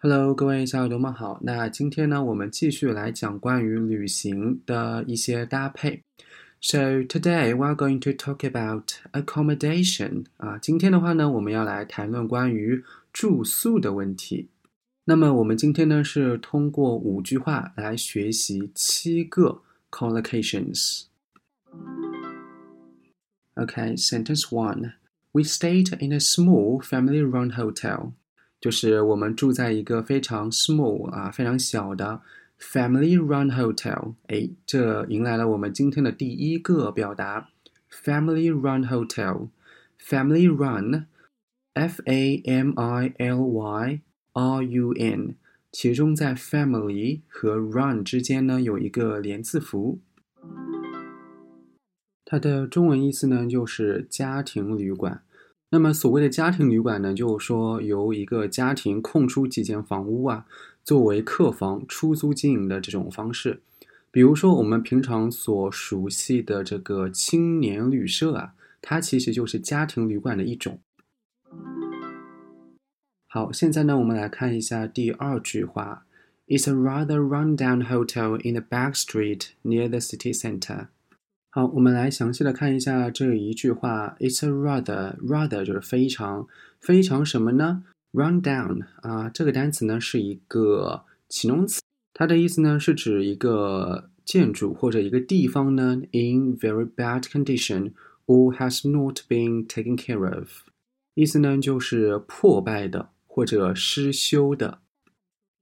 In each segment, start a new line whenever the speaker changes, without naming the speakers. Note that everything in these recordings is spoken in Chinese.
Hello，各位小耳朵们好。那今天呢，我们继续来讲关于旅行的一些搭配。So today we are going to talk about accommodation。啊，今天的话呢，我们要来谈论关于住宿的问题。那么我们今天呢，是通过五句话来学习七个 collocations。Okay, sentence one. We stayed in a small family-run hotel. 就是我们住在一个非常 small 啊，非常小的 family run hotel。哎，这迎来了我们今天的第一个表达，family run hotel。family run，f a m i l y r u n，其中在 family 和 run 之间呢有一个连字符。它的中文意思呢就是家庭旅馆。那么所谓的家庭旅馆呢，就是说由一个家庭空出几间房屋啊，作为客房出租经营的这种方式。比如说我们平常所熟悉的这个青年旅社啊，它其实就是家庭旅馆的一种。好，现在呢，我们来看一下第二句话：It's a rather run-down hotel in the back street near the city center. 好，我们来详细的看一下这一句话。It's a rather rather 就是非常非常什么呢？Run down 啊，这个单词呢是一个形容词，它的意思呢是指一个建筑或者一个地方呢 in very bad condition or has not been taken care of。意思呢就是破败的或者失修的。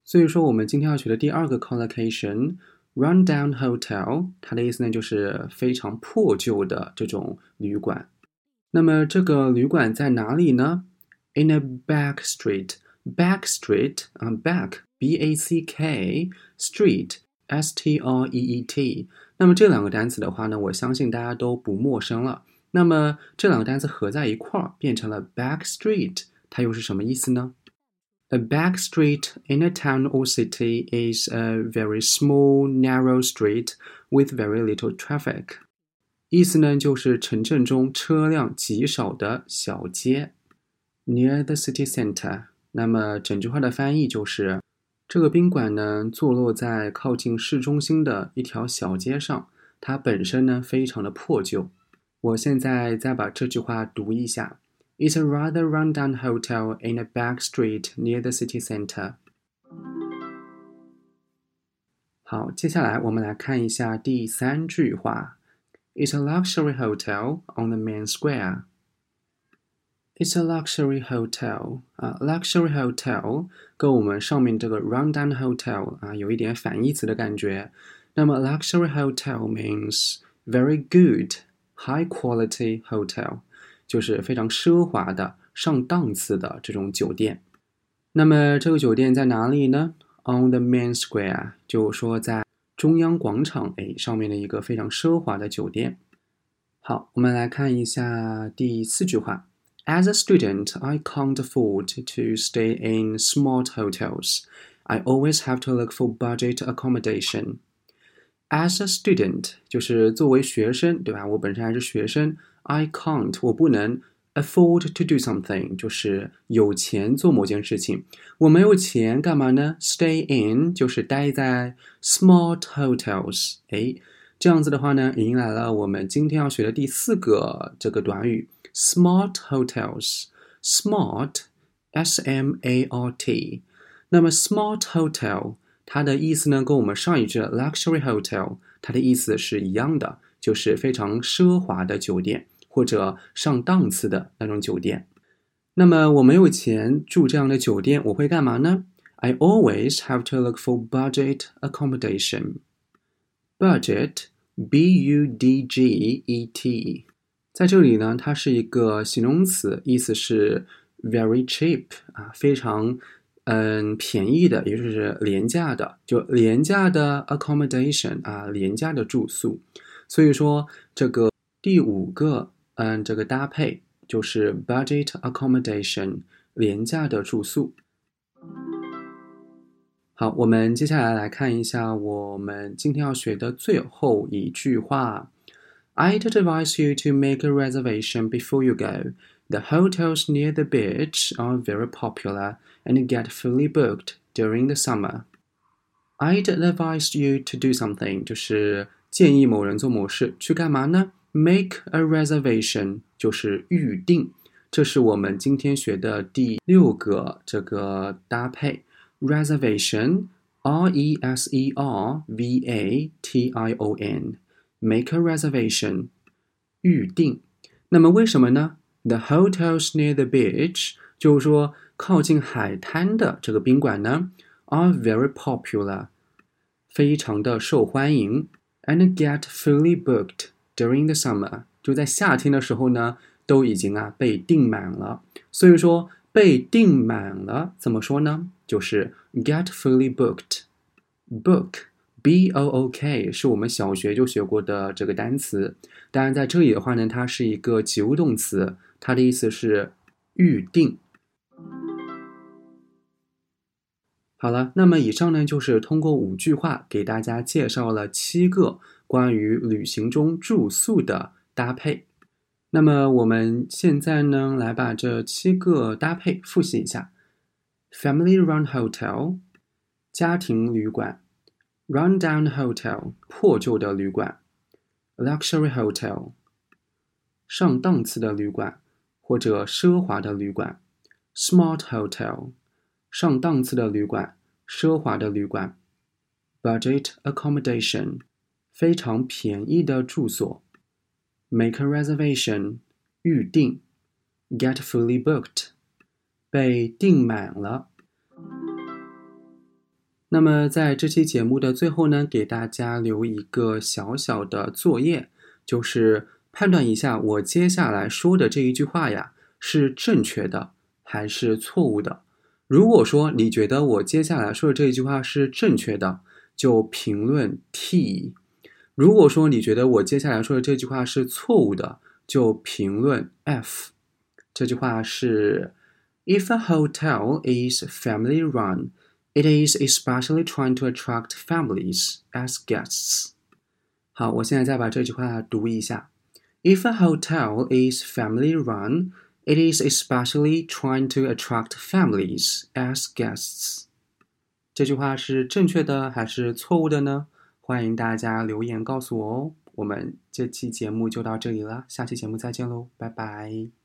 所以说，我们今天要学的第二个 collocation。Rundown hotel，它的意思呢就是非常破旧的这种旅馆。那么这个旅馆在哪里呢？In a back street，back street 啊，back b a c k street s t r e e t。那么这两个单词的话呢，我相信大家都不陌生了。那么这两个单词合在一块儿变成了 back street，它又是什么意思呢？A back street in a town or city is a very small, narrow street with very little traffic。意思呢，就是城镇中车辆极少的小街。Near the city center。那么整句话的翻译就是，这个宾馆呢，坐落在靠近市中心的一条小街上，它本身呢，非常的破旧。我现在再把这句话读一下。It's a rather run-down hotel in a back street near the city center. 好，接下来我们来看一下第三句话。It's a luxury hotel on the main square. It's a luxury hotel 啊，luxury hotel 跟我们上面这个 rundown hotel 啊有一点反义词的感觉。那么 luxury hotel means very good, high quality hotel。 就是非常奢华的、上档次的这种酒店。那么这个酒店在哪里呢？On the main square，就说在中央广场哎上面的一个非常奢华的酒店。好，我们来看一下第四句话。As a student, I can't afford to stay in smart hotels. I always have to look for budget accommodation. As a student，就是作为学生，对吧？我本身还是学生。I can't，我不能 afford to do something，就是有钱做某件事情。我没有钱干嘛呢？Stay in 就是待在 smart hotels。哎，这样子的话呢，迎来了我们今天要学的第四个这个短语 smart hotels。Smart，S M A R T。那么 smart hotel 它的意思呢，跟我们上一句 luxury hotel 它的意思是一样的。就是非常奢华的酒店或者上档次的那种酒店。那么我没有钱住这样的酒店，我会干嘛呢？I always have to look for budget accommodation. Budget, B-U-D-G-E-T，在这里呢，它是一个形容词，意思是 very cheap 啊，非常嗯便宜的，也就是廉价的，就廉价的 accommodation 啊，廉价的住宿。所以说，这个第五个，嗯，这个搭配就是 budget accommodation，廉价的住宿。好，我们接下来来看一下我们今天要学的最后一句话。I'd advise you to make a reservation before you go. The hotels near the beach are very popular and get fully booked during the summer. I'd advise you to do something，就是建议某人做某事，去干嘛呢 ？Make a reservation，就是预定。这是我们今天学的第六个这个搭配，reservation，r e s e r v a t i o n，make a reservation，预定。那么为什么呢？The hotels near the beach，就是说靠近海滩的这个宾馆呢，are very popular，非常的受欢迎，and get fully booked During the summer，就在夏天的时候呢。都已经啊被订满了，所以说被订满了怎么说呢？就是 get fully booked。book b o o k 是我们小学就学过的这个单词，当然在这里的话呢，它是一个及物动词，它的意思是预定。好了，那么以上呢就是通过五句话给大家介绍了七个关于旅行中住宿的搭配。那么我们现在呢，来把这七个搭配复习一下。：family-run hotel，家庭旅馆。；run-down hotel，破旧的旅馆。；luxury hotel，上档次的旅馆或者奢华的旅馆。；smart hotel，上档次的旅馆、奢华的旅馆；budget accommodation，非常便宜的住所。Make a reservation，预定；get fully booked，被订满了。那么在这期节目的最后呢，给大家留一个小小的作业，就是判断一下我接下来说的这一句话呀是正确的还是错误的。如果说你觉得我接下来说的这一句话是正确的，就评论 T。如果说你觉得我接下来说的这句话是错误的，就评论 F。这句话是：If a hotel is family run, it is especially trying to attract families as guests。好，我现在再把这句话读一下：If a hotel is family run, it is especially trying to attract families as guests。这句话是正确的还是错误的呢？欢迎大家留言告诉我哦。我们这期节目就到这里了，下期节目再见喽，拜拜。